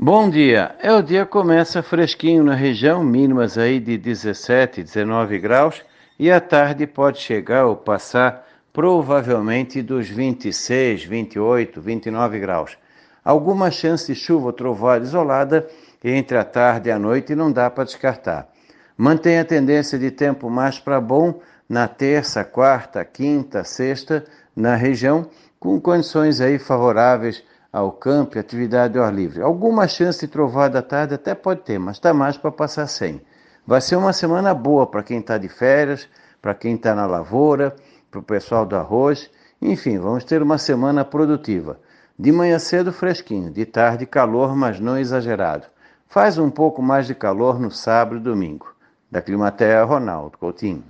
Bom dia. É o dia começa fresquinho na região, mínimas aí de 17, 19 graus, e à tarde pode chegar ou passar provavelmente dos 26, 28, 29 graus. Alguma chance de chuva ou trovoada isolada entre a tarde e a noite não dá para descartar. Mantém a tendência de tempo mais para bom na terça, quarta, quinta, sexta na região, com condições aí favoráveis ao campo e atividade ao ar livre. Alguma chance de trovada à tarde até pode ter, mas está mais para passar sem. Vai ser uma semana boa para quem está de férias, para quem está na lavoura, para o pessoal do arroz. Enfim, vamos ter uma semana produtiva. De manhã cedo fresquinho, de tarde calor, mas não exagerado. Faz um pouco mais de calor no sábado e domingo. Da Climatea, Ronaldo Coutinho.